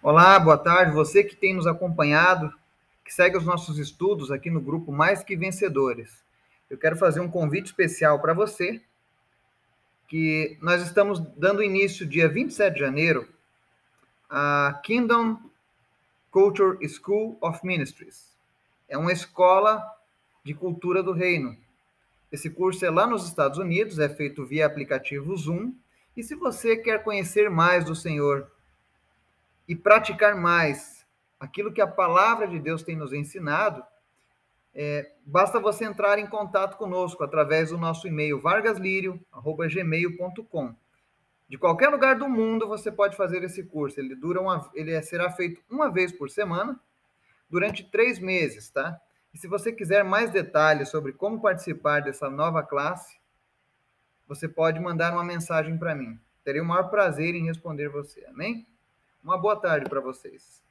Olá, boa tarde. Você que tem nos acompanhado, que segue os nossos estudos aqui no grupo Mais Que Vencedores. Eu quero fazer um convite especial para você, que nós estamos dando início dia 27 de janeiro a Kingdom Culture School of Ministries. É uma escola de cultura do reino. Esse curso é lá nos Estados Unidos, é feito via aplicativo Zoom. E se você quer conhecer mais do Senhor, e praticar mais aquilo que a palavra de Deus tem nos ensinado, é, basta você entrar em contato conosco através do nosso e-mail vargaslirio@gmail.com. De qualquer lugar do mundo você pode fazer esse curso. Ele dura uma, ele será feito uma vez por semana durante três meses, tá? E se você quiser mais detalhes sobre como participar dessa nova classe, você pode mandar uma mensagem para mim. Terei o maior prazer em responder você. Amém? Uma boa tarde para vocês.